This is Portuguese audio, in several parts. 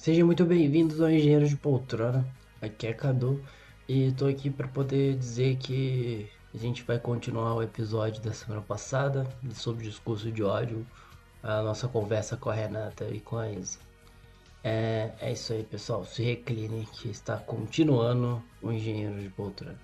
Sejam muito bem-vindos ao Engenheiro de Poltrona. Aqui é Cadu e estou aqui para poder dizer que a gente vai continuar o episódio da semana passada sobre discurso de ódio, a nossa conversa com a Renata e com a Isa. É, é isso aí, pessoal. Se recline que está continuando o Engenheiro de Poltrona.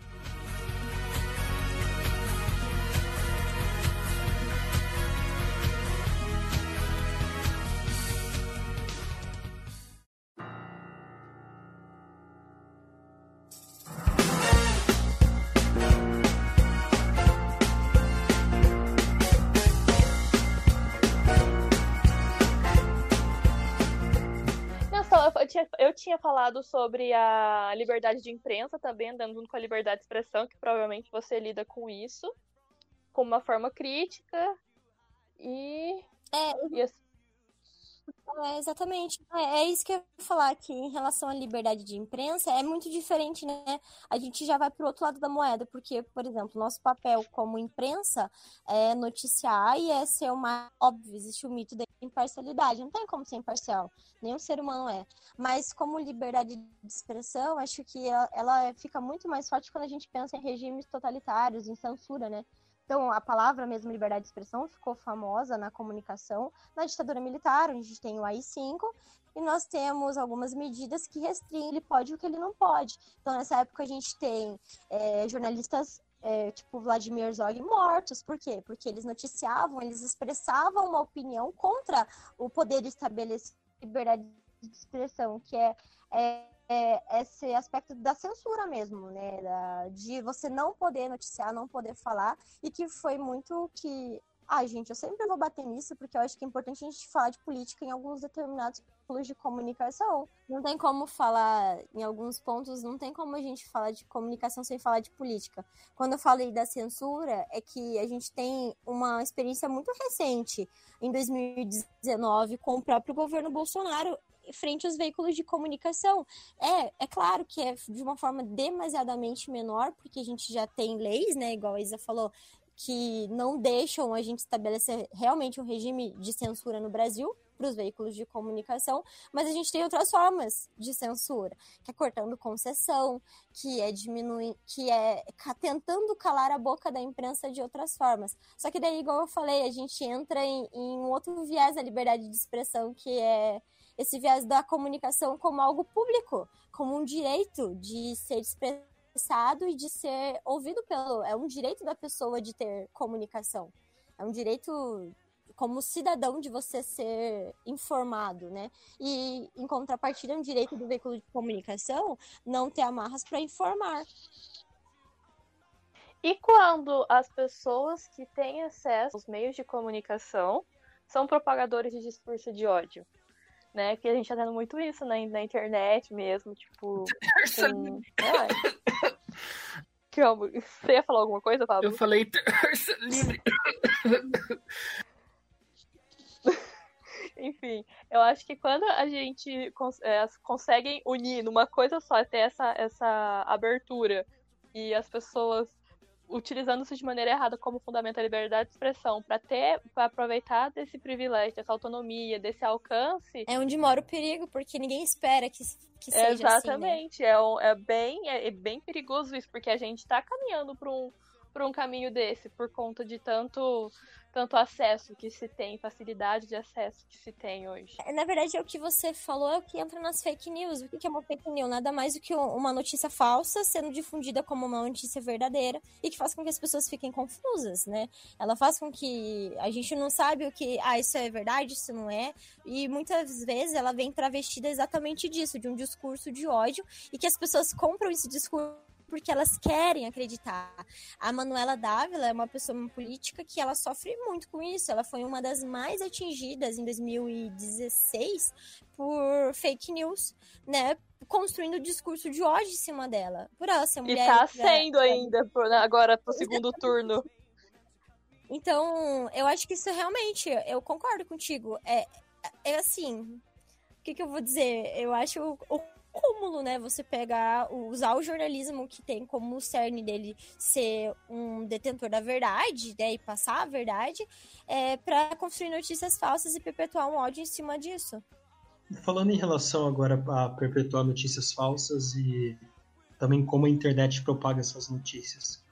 Tinha falado sobre a liberdade de imprensa também, andando junto com a liberdade de expressão, que provavelmente você lida com isso, como uma forma crítica. E. É, e assim, é, exatamente. É, é, isso que eu ia falar aqui em relação à liberdade de imprensa. É muito diferente, né? A gente já vai para o outro lado da moeda, porque, por exemplo, nosso papel como imprensa é noticiar e é ser uma. Óbvio, existe o mito da imparcialidade. Não tem como ser imparcial. Nenhum ser humano é. Mas, como liberdade de expressão, acho que ela, ela fica muito mais forte quando a gente pensa em regimes totalitários, em censura, né? Então, a palavra mesmo liberdade de expressão ficou famosa na comunicação na ditadura militar, onde a gente tem o AI-5, e nós temos algumas medidas que restringem ele pode o que ele não pode. Então, nessa época, a gente tem é, jornalistas é, tipo Vladimir Zog mortos. Por quê? Porque eles noticiavam, eles expressavam uma opinião contra o poder estabelecido liberdade de expressão, que é, é é, esse aspecto da censura mesmo, né? Da, de você não poder noticiar, não poder falar, e que foi muito que. Ai, gente, eu sempre vou bater nisso, porque eu acho que é importante a gente falar de política em alguns determinados pontos de comunicação. Não tem como falar, em alguns pontos, não tem como a gente falar de comunicação sem falar de política. Quando eu falei da censura, é que a gente tem uma experiência muito recente, em 2019, com o próprio governo Bolsonaro, frente aos veículos de comunicação. É, é claro que é de uma forma demasiadamente menor, porque a gente já tem leis, né, igual a Isa falou, que não deixam a gente estabelecer realmente um regime de censura no Brasil para os veículos de comunicação, mas a gente tem outras formas de censura, que é cortando concessão, que é diminuindo, que é tentando calar a boca da imprensa de outras formas. Só que daí, igual eu falei, a gente entra em, em um outro viés da liberdade de expressão, que é esse viés da comunicação como algo público, como um direito de ser expressado e de ser ouvido pelo. É um direito da pessoa de ter comunicação. É um direito como cidadão de você ser informado, né? E em contrapartida, é um direito do veículo de comunicação não ter amarras para informar. E quando as pessoas que têm acesso aos meios de comunicação são propagadores de discurso de ódio? Né? Que a gente tá tendo muito isso na, na internet mesmo, tipo. com... Calma, você ia falar alguma coisa, Pablo? Eu falei terça livre. Enfim, eu acho que quando a gente cons é, consegue unir numa coisa só, ter essa, essa abertura e as pessoas utilizando-se de maneira errada como fundamento a liberdade de expressão para ter para aproveitar desse privilégio, dessa autonomia, desse alcance. É onde mora o perigo, porque ninguém espera que, que seja Exatamente, assim, né? é, é bem é, é, bem perigoso isso, porque a gente está caminhando para um para um caminho desse por conta de tanto tanto acesso que se tem, facilidade de acesso que se tem hoje. É, na verdade, é o que você falou é o que entra nas fake news. O que é uma fake news? Nada mais do que uma notícia falsa sendo difundida como uma notícia verdadeira e que faz com que as pessoas fiquem confusas, né? Ela faz com que a gente não sabe o que, ah, isso é verdade, isso não é. E muitas vezes ela vem travestida exatamente disso, de um discurso de ódio e que as pessoas compram esse discurso porque elas querem acreditar. A Manuela Dávila é uma pessoa uma política que ela sofre muito com isso. Ela foi uma das mais atingidas em 2016 por fake news, né? Construindo discurso de ódio em cima dela. Por ela ser mulher. E tá sendo ainda, por, né, agora pro segundo turno. Então, eu acho que isso realmente, eu concordo contigo. É, é assim, o que, que eu vou dizer? Eu acho o, o cúmulo, né? Você pegar, usar o jornalismo que tem como cerne dele ser um detentor da verdade, né? E passar a verdade, é, para construir notícias falsas e perpetuar um ódio em cima disso. Falando em relação agora a perpetuar notícias falsas e também como a internet propaga essas notícias.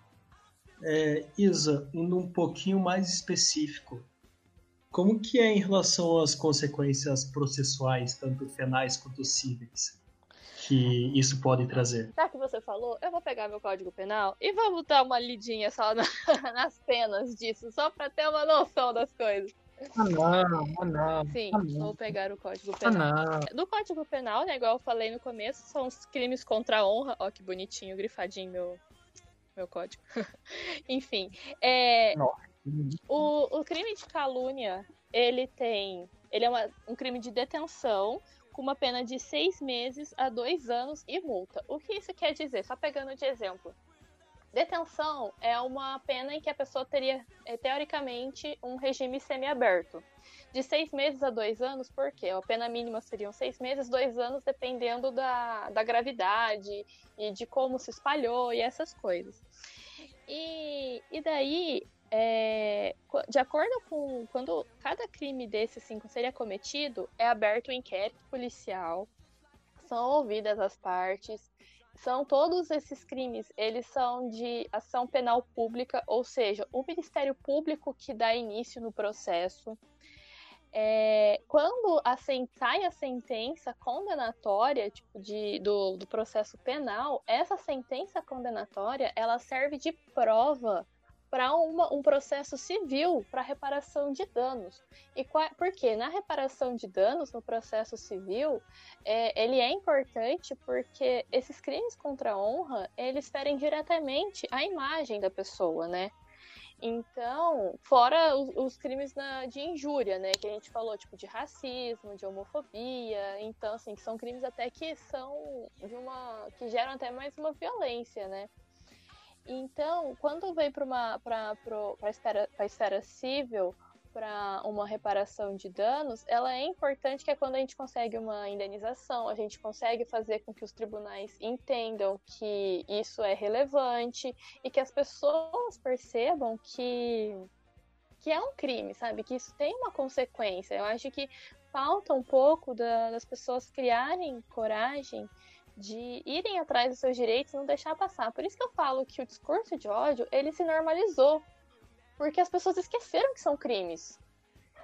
É, Isa, indo um pouquinho mais específico, como que é em relação às consequências processuais, tanto penais quanto cíveis, que isso pode trazer? Já que você falou, eu vou pegar meu código penal e vamos dar uma lidinha só na, nas penas disso, só para ter uma noção das coisas. Ah, não, ah, não. Sim, ah, não. vou pegar o Código Ah, Penal. não. No Código Penal, né, igual eu falei no começo, são os crimes contra a honra. Ó, que bonitinho, grifadinho meu, meu código. Enfim, é, o, o crime de calúnia, ele tem. Ele é uma- um crime de detenção com uma pena de seis meses a dois anos e multa. O que isso quer dizer? Só pegando de exemplo. Detenção é uma pena em que a pessoa teria, eh, teoricamente, um regime semiaberto. De seis meses a dois anos, por quê? A pena mínima seriam seis meses, dois anos, dependendo da, da gravidade e de como se espalhou e essas coisas. E, e daí, é, de acordo com quando cada crime desse cinco seria cometido, é aberto um inquérito policial, são ouvidas as partes, são todos esses crimes, eles são de ação penal pública, ou seja, o Ministério Público que dá início no processo. É, quando sai a sentença condenatória tipo, de, do, do processo penal, essa sentença condenatória ela serve de prova para um processo civil para reparação de danos. E qua- por quê? Na reparação de danos no processo civil, é, ele é importante porque esses crimes contra a honra eles ferem diretamente a imagem da pessoa, né? Então, fora os, os crimes na- de injúria, né? Que a gente falou, tipo, de racismo, de homofobia. Então, assim, que são crimes até que são de uma. que geram até mais uma violência, né? Então, quando vem para uma para a esfera, pra esfera civil, para uma reparação de danos, ela é importante que é quando a gente consegue uma indenização, a gente consegue fazer com que os tribunais entendam que isso é relevante e que as pessoas percebam que que é um crime, sabe? Que isso tem uma consequência. Eu acho que falta um pouco da- das pessoas criarem coragem de irem atrás dos seus direitos e não deixar passar. Por isso que eu falo que o discurso de ódio, ele se normalizou. Porque as pessoas esqueceram que são crimes.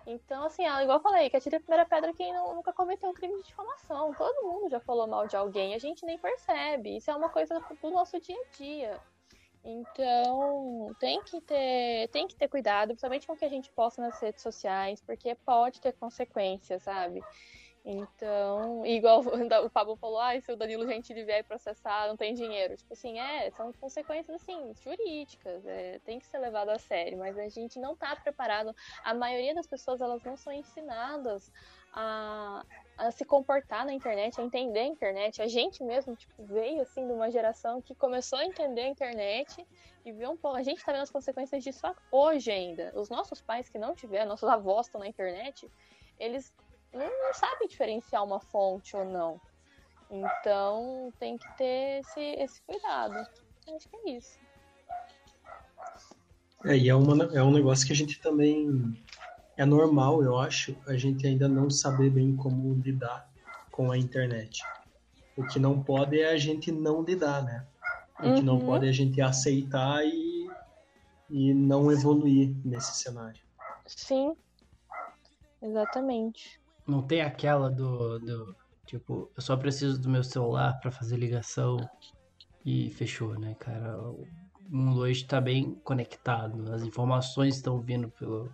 Então, assim, igual eu falei, que atira a primeira pedra quem não- nunca cometeu um crime de difamação. Todo mundo já falou mal de alguém, a gente nem percebe. Isso é uma coisa do nosso dia a dia. Então, tem que ter, tem que ter cuidado, principalmente com o que a gente posta nas redes sociais, porque pode ter consequências, sabe? Então, igual o Pablo falou, ah, se o Danilo Gentili vier processar, não tem dinheiro. Tipo assim, é, são consequências, assim, jurídicas, é, tem que ser levado a sério, mas a gente não tá preparado. A maioria das pessoas, elas não são ensinadas a, a se comportar na internet, a entender a internet. A gente mesmo, tipo, veio, assim, de uma geração que começou a entender a internet e viu um pouco. A gente tá vendo as consequências disso hoje ainda. Os nossos pais que não tiveram, nossos avós estão na internet, eles não, sabem diferenciar uma fonte ou não. Então tem que ter esse, esse cuidado. Acho que é isso. É, e é, uma, é um negócio que a gente também. É normal, eu acho, a gente ainda não saber bem como lidar com a internet. O que não pode é a gente não lidar, né? O que não Uhum. pode é a gente aceitar e, e não evoluir nesse cenário. Sim. Exatamente. Não tem aquela do, do tipo, eu só preciso do meu celular pra fazer ligação e fechou, né, cara? O mundo hoje tá bem conectado, as informações estão vindo pelo,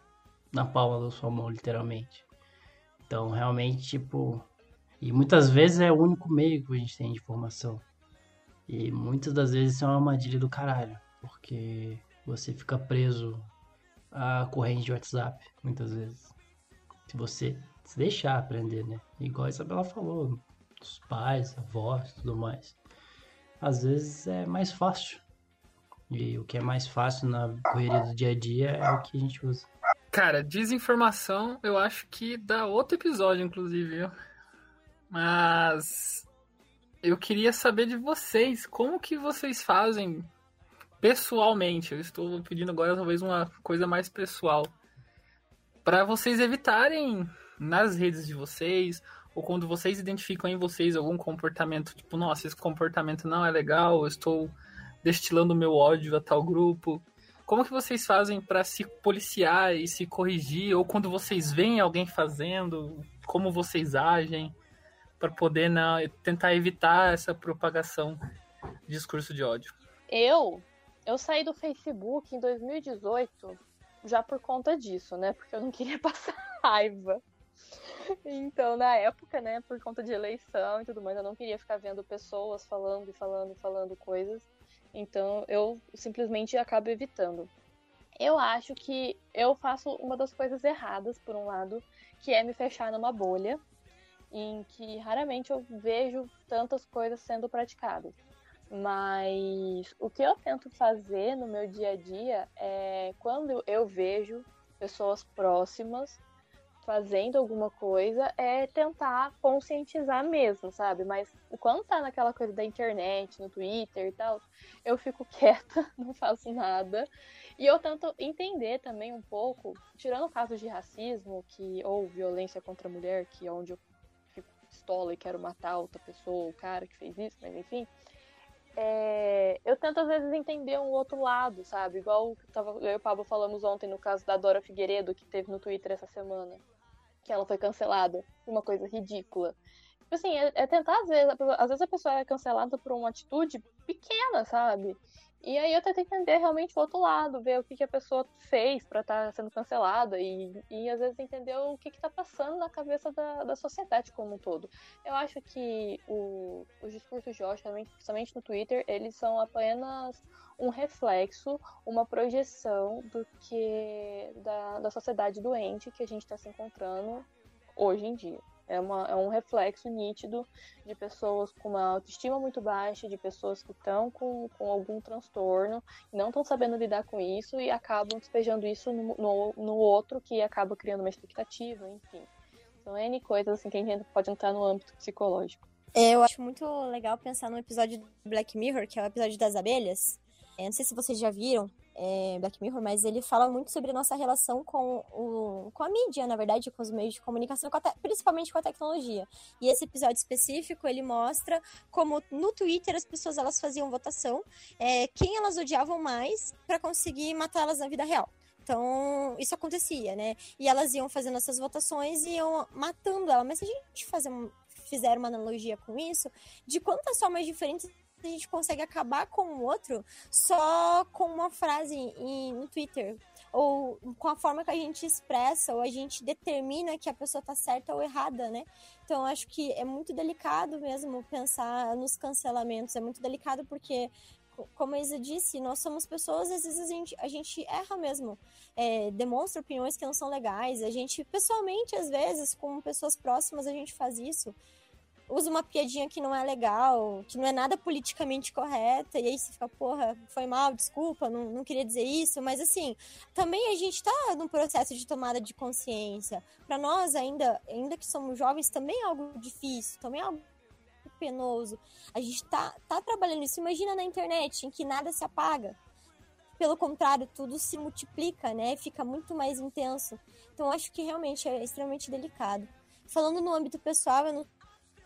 na palma da sua mão, literalmente. Então, realmente, tipo, e muitas vezes é o único meio que a gente tem de informação. E muitas das vezes isso é uma armadilha do caralho, porque você fica preso à corrente de WhatsApp, muitas vezes. Se você se deixar aprender, né? Igual a Isabela falou, os pais, avós, tudo mais. Às vezes é mais fácil. E o que é mais fácil na correria do dia a dia é o que a gente usa. Cara, desinformação eu acho que dá outro episódio, inclusive, viu? Mas eu queria saber de vocês, como que vocês fazem pessoalmente? Eu estou pedindo agora talvez uma coisa mais pessoal. Para vocês evitarem nas redes de vocês ou quando vocês identificam em vocês algum comportamento, tipo, nossa, esse comportamento não é legal, eu estou destilando meu ódio a tal grupo. Como que vocês fazem para se policiar e se corrigir? Ou quando vocês veem alguém fazendo, como vocês agem para poder não, tentar evitar essa propagação de discurso de ódio? Eu, eu saí do Facebook em 2018 já por conta disso, né? Porque eu não queria passar raiva. Então, na época, né, por conta de eleição e tudo mais, eu não queria ficar vendo pessoas falando e falando e falando coisas. Então, eu simplesmente acabo evitando. Eu acho que eu faço uma das coisas erradas, por um lado, que é me fechar numa bolha, em que raramente eu vejo tantas coisas sendo praticadas. Mas o que eu tento fazer no meu dia a dia é quando eu vejo pessoas próximas fazendo alguma coisa, é tentar conscientizar mesmo, sabe? Mas quando tá naquela coisa da internet, no Twitter e tal, eu fico quieta, não faço nada. E eu tento entender também um pouco, tirando casos de racismo que ou violência contra a mulher, que é onde eu fico pistola e quero matar outra pessoa, o cara que fez isso, mas enfim é, eu tento às vezes entender um outro lado, sabe? Igual tava, eu e o Pablo falamos ontem no caso da Dora Figueiredo, que teve no Twitter essa semana. Que ela foi cancelada. Uma coisa ridícula. Tipo assim, é, é tentar, às vezes, às vezes a pessoa é cancelada por uma atitude pequena, sabe? E aí eu tento entender realmente o outro lado, ver o que, que a pessoa fez para estar tá sendo cancelada e, e às vezes entender o que está passando na cabeça da, da sociedade como um todo. Eu acho que o, os discursos de ódio, principalmente no Twitter, eles são apenas um reflexo, uma projeção do que da, da sociedade doente que a gente está se encontrando hoje em dia. É, uma, é um reflexo nítido de pessoas com uma autoestima muito baixa, de pessoas que estão com, com algum transtorno, não estão sabendo lidar com isso e acabam despejando isso no, no, no, outro, que acaba criando uma expectativa, enfim. São N coisas assim, que a gente pode entrar no âmbito psicológico. Eu acho muito legal pensar no episódio do Black Mirror, que é o episódio das abelhas. É, não sei se vocês já viram, é, Black Mirror, mas ele fala muito sobre a nossa relação com, o, com a mídia, na verdade, com os meios de comunicação, com principalmente com a tecnologia. E esse episódio específico, ele mostra como no Twitter as pessoas elas faziam votação, é, quem elas odiavam mais para conseguir matá-las na vida real. Então, isso acontecia, né? E elas iam fazendo essas votações e iam matando ela. Mas se a gente fazer um, fizer uma analogia com isso, de quantas formas diferentes a gente consegue acabar com o outro só com uma frase em, no Twitter. Ou com a forma que a gente expressa, ou a gente determina que a pessoa tá certa ou errada, né? Então, acho que é muito delicado mesmo pensar nos cancelamentos. É muito delicado porque como a Isa disse, nós somos pessoas, às vezes a gente, a gente erra mesmo, é, demonstra opiniões que não são legais, a gente, pessoalmente, às vezes, com pessoas próximas, a gente faz isso usa uma piadinha que não é legal, que não é nada politicamente correta, e aí você fica, porra, foi mal, desculpa, não, não queria dizer isso, mas assim, também a gente tá num processo de tomada de consciência. Para nós, ainda, ainda que somos jovens, também é algo difícil, também é algo penoso. A gente tá, tá trabalhando isso. Imagina na internet, em que nada se apaga. Pelo contrário, tudo se multiplica, né? Fica muito mais intenso. Então, acho que realmente é extremamente delicado. Falando no âmbito pessoal, eu não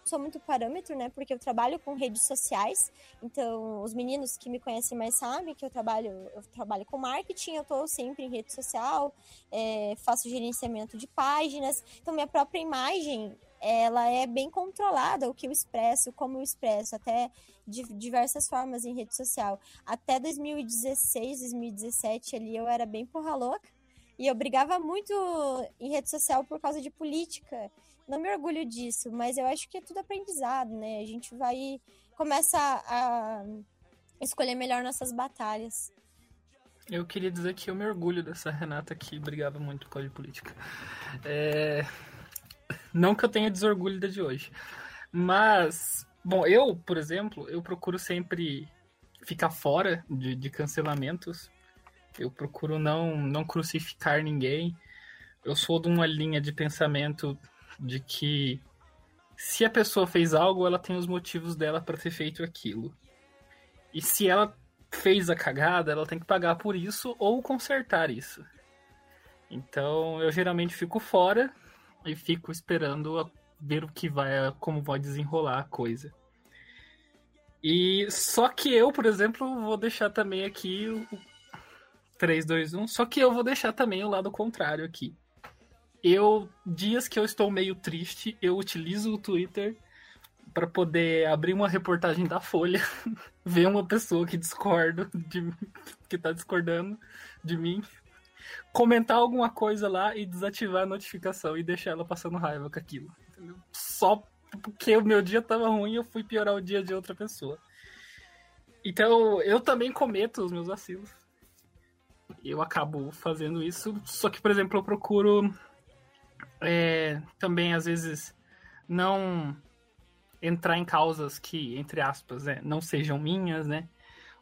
sou muito parâmetro, né? Porque eu trabalho com redes sociais. Então, os meninos que me conhecem mais sabem que eu trabalho, eu trabalho com marketing, eu estou sempre em rede social, é, faço gerenciamento de páginas. Então, minha própria imagem ela é bem controlada, o que eu expresso, como eu expresso, até de diversas formas em rede social. Até 2016, 2017 ali eu era bem porra louca e eu brigava muito em rede social por causa de política não me orgulho disso, mas eu acho que é tudo aprendizado, né? A gente vai começa a escolher melhor nossas batalhas. Eu queria dizer que eu me orgulho dessa Renata que brigava muito causa de política. É... Não que eu tenha desorgulho da de hoje. Mas, bom, eu, por exemplo, eu procuro sempre ficar fora de, de cancelamentos. Eu procuro não, não crucificar ninguém. Eu sou de uma linha de pensamento de que se a pessoa fez algo, ela tem os motivos dela para ter feito aquilo. E se ela fez a cagada, ela tem que pagar por isso ou consertar isso. Então eu geralmente fico fora e fico esperando ver o que vai, como vai desenrolar a coisa. E só que eu, por exemplo, vou deixar também aqui o 3, 2, 1. Só que eu vou deixar também o lado contrário aqui. Eu, dias que eu estou meio triste, eu utilizo o Twitter para poder abrir uma reportagem da Folha, ver uma pessoa que discorda, de, que tá discordando de mim, comentar alguma coisa lá e desativar a notificação e deixar ela passando raiva com aquilo. Só porque o meu dia tava ruim, eu fui piorar o dia de outra pessoa. Então, eu também cometo os meus vacilos. Eu acabo fazendo isso. Só que, por exemplo, eu procuro é, também, às vezes, não entrar em causas que, entre aspas, né, não sejam minhas, né?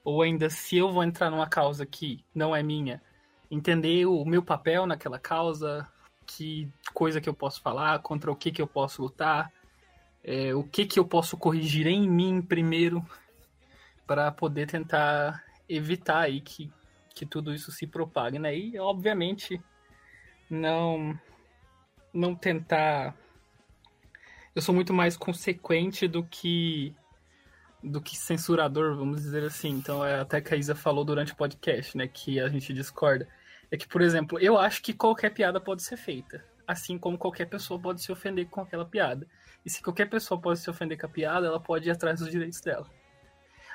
Ou ainda, se eu vou entrar numa causa que não é minha, entender o meu papel naquela causa, que coisa que eu posso falar, contra o que, que eu posso lutar, é, o que, que eu posso corrigir em mim primeiro, para poder tentar evitar aí que, que tudo isso se propague, né? E, obviamente, não, não tentar... Eu sou muito mais consequente do que do que censurador, vamos dizer assim. Então, é até que a Isa falou durante o podcast, né, que a gente discorda. É que, por exemplo, eu acho que qualquer piada pode ser feita. Assim como qualquer pessoa pode se ofender com aquela piada. E se qualquer pessoa pode se ofender com a piada, ela pode ir atrás dos direitos dela.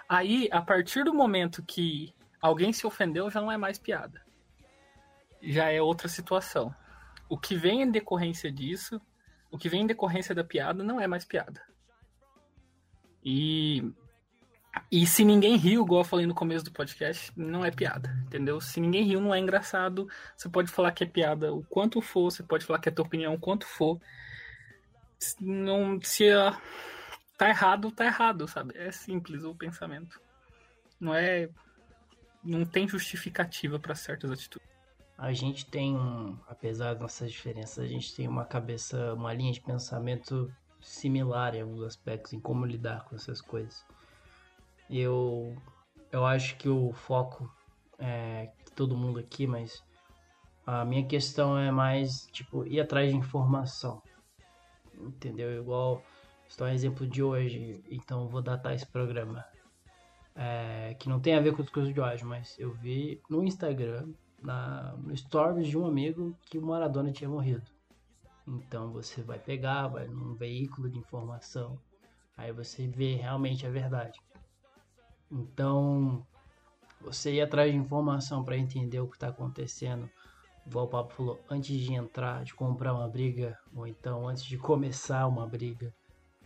Aí, a partir do momento que alguém se ofendeu, já não é mais piada. Já é outra situação. O que vem em decorrência disso, o que vem em decorrência da piada, não é mais piada. E, e se ninguém riu, igual eu falei no começo do podcast, não é piada, entendeu? Se ninguém riu, não é engraçado. Você pode falar que é piada o quanto for, você pode falar que é tua opinião o quanto for. Não, se a, tá errado, tá errado, sabe? É simples o pensamento. Não é. Não tem justificativa para certas atitudes. A gente tem, um, apesar das nossas diferenças, a gente tem uma cabeça, uma linha de pensamento similar em alguns aspectos, em como lidar com essas coisas. Eu, eu acho que o foco é todo mundo aqui, mas a minha questão é mais, tipo, ir atrás de informação. Entendeu? Igual Estou um exemplo de hoje, então vou datar esse programa. É, que não tem a ver com as coisas de hoje, mas eu vi no Instagram, na, no stories de um amigo, que o Maradona tinha morrido. Então você vai pegar, vai num veículo de informação, aí você vê realmente a verdade. Então, você ir atrás de informação para entender o que está acontecendo, igual o Papo falou, antes de entrar, de comprar uma briga, ou então antes de começar uma briga,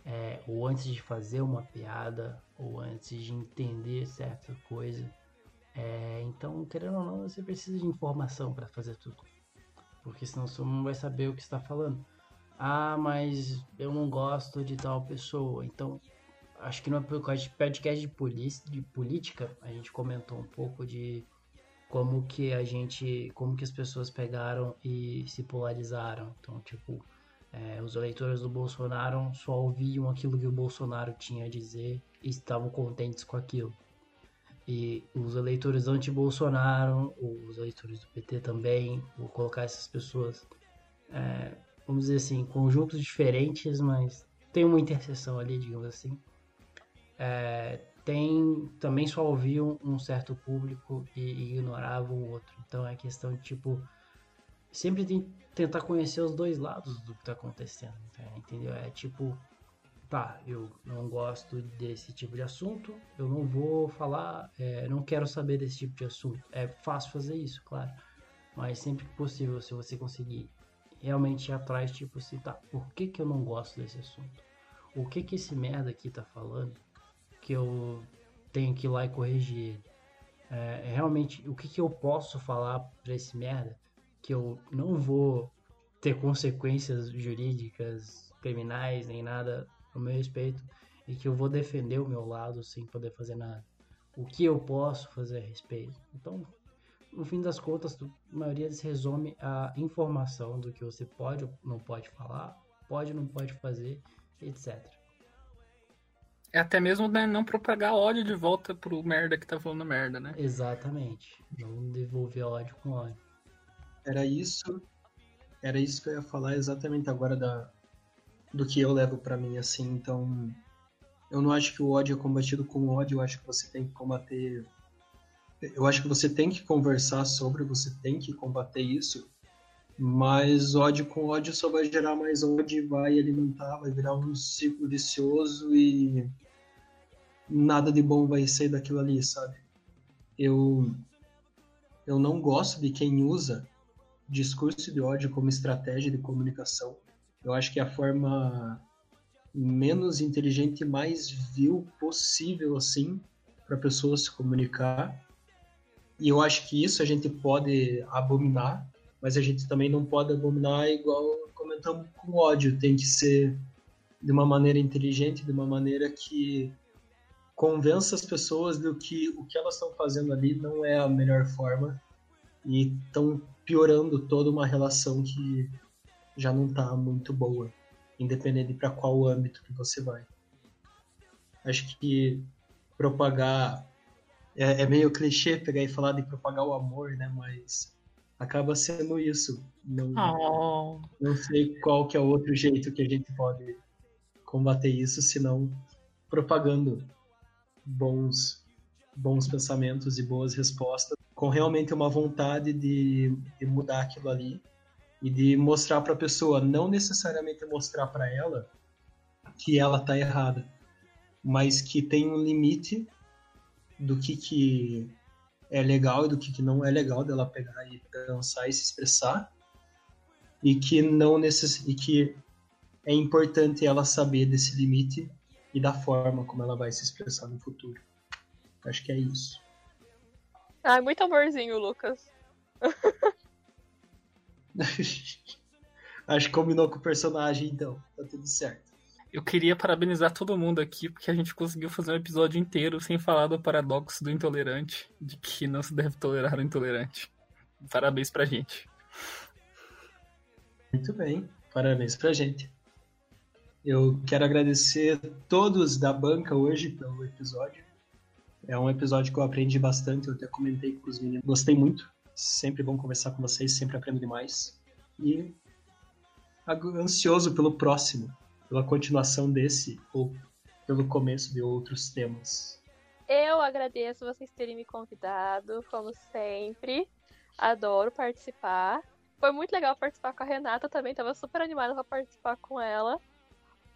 é, ou antes de fazer uma piada, ou antes de entender certa coisa. É, então, querendo ou não, você precisa de informação para fazer tudo. Porque senão você não vai saber o que está falando. Ah, mas eu não gosto de tal pessoa. Então, acho que no podcast de, de política, a gente comentou um pouco de como que a gente, como que as pessoas pegaram e se polarizaram. Então, tipo, é, os eleitores do Bolsonaro só ouviam aquilo que o Bolsonaro tinha a dizer e estavam contentes com aquilo. E os eleitores anti-Bolsonaro, os eleitores do PT também, vou colocar essas pessoas, é, vamos dizer assim, conjuntos diferentes, mas tem uma interseção ali, digamos assim. É, tem também só ouviam um certo público e, e ignoravam o outro. Então é questão de tipo sempre tentar conhecer os dois lados do que tá acontecendo, entendeu? É tipo, tá, eu não gosto desse tipo de assunto, eu não vou falar, é, não quero saber desse tipo de assunto. É fácil fazer isso, claro, mas sempre que possível, se você conseguir realmente ir atrás, tipo assim, tá, por que que eu não gosto desse assunto? O que que esse merda aqui tá falando que eu tenho que ir lá e corrigir ele? É, realmente, o que que eu posso falar pra esse merda que eu não vou ter consequências jurídicas, criminais, nem nada no meu respeito, e que eu vou defender o meu lado sem poder fazer nada. O que eu posso fazer a respeito? Então, no fim das contas, a maioria se resume a informação do que você pode ou não pode falar, pode ou não pode fazer, etc. É até mesmo né, não propagar ódio de volta pro merda que tá falando merda, né? Exatamente. Não devolver ódio com ódio. Era isso. Era isso que eu ia falar exatamente agora da, do que eu levo para mim, assim. Então, eu não acho que o ódio é combatido com ódio, eu acho que você tem que combater. Eu acho que você tem que conversar sobre, você tem que combater isso, mas ódio com ódio só vai gerar mais ódio e vai alimentar, vai virar um ciclo vicioso e nada de bom vai sair daquilo ali, sabe? Eu, eu não gosto de quem usa discurso de ódio como estratégia de comunicação. Eu acho que é a forma menos inteligente e mais vil possível, assim, para a pessoa se comunicar. E eu acho que isso a gente pode abominar, mas a gente também não pode abominar igual comentamos com ódio. Tem que ser de uma maneira inteligente, de uma maneira que convença as pessoas do que o que elas estão fazendo ali não é a melhor forma e estão piorando toda uma relação que já não está muito boa, independente para qual âmbito que você vai. Acho que propagar é, é, meio clichê pegar e falar de propagar o amor, né? Mas acaba sendo isso. Não, oh. não sei qual que é o outro jeito que a gente pode combater isso, senão propagando bons, bons pensamentos e boas respostas, com realmente uma vontade de, de mudar aquilo ali e de mostrar para a pessoa, não necessariamente mostrar para ela que ela tá errada, mas que tem um limite do que, que é legal e do que, que não é legal dela pegar e pensar e se expressar e que não necess... e que é importante ela saber desse limite e da forma como ela vai se expressar no futuro. Acho que é isso. Ai, muito amorzinho, Lucas. Acho que combinou com o personagem, então. Tá tudo certo. Eu queria parabenizar todo mundo aqui, porque a gente conseguiu fazer um episódio inteiro sem falar do paradoxo do intolerante, de que não se deve tolerar o intolerante. Parabéns pra gente. Muito bem, parabéns pra gente. Eu quero agradecer todos da banca hoje pelo episódio. É um episódio que eu aprendi bastante, eu até comentei com os meninos. Gostei muito. Sempre bom conversar com vocês, sempre aprendo demais. E ansioso pelo próximo, pela continuação desse ou pelo começo de outros temas. Eu agradeço vocês terem me convidado, como sempre. Adoro participar. Foi muito legal participar com a Renata também, estava super animada para participar com ela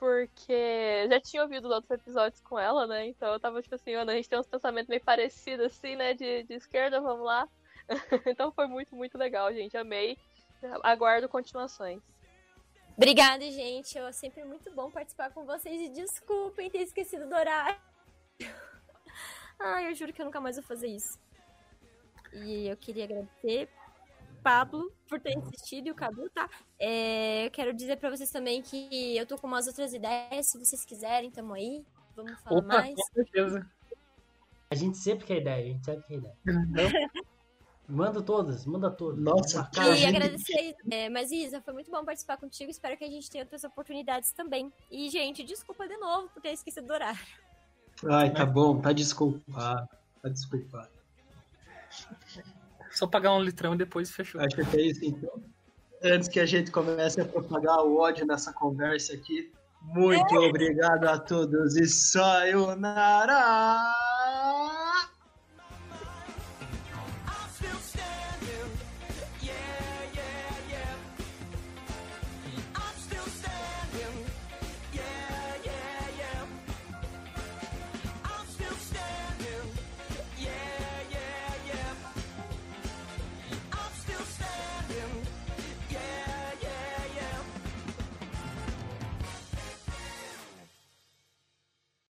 porque já tinha ouvido os outros episódios com ela, né? Então eu tava tipo assim, a gente tem uns pensamentos meio parecidos assim, né? De, de esquerda, vamos lá. então foi muito, muito legal, gente. Amei. Aguardo continuações. Obrigada, gente. É sempre muito bom participar com vocês e desculpem ter esquecido do horário. Ai, eu juro que eu nunca mais vou fazer isso. E eu queria agradecer Pablo por ter insistido e o Cadu, tá? É, eu quero dizer para vocês também que eu tô com umas outras ideias, se vocês quiserem, tamo aí. Vamos falar Opa, mais. Com certeza. A gente sempre quer ideia, a gente sempre quer ideia. Manda todas, manda todas. Nossa, cara. E agradecer. É, mas, Isa, foi muito bom participar contigo. Espero que a gente tenha outras oportunidades também. E, gente, desculpa de novo por ter esquecido do horário. Ai, tá bom, tá desculpado. Tá desculpado. Só pagar um litrão e depois fechou. Acho que é isso então. Antes que a gente comece a propagar o ódio nessa conversa aqui, muito é. obrigado a todos e sayonara!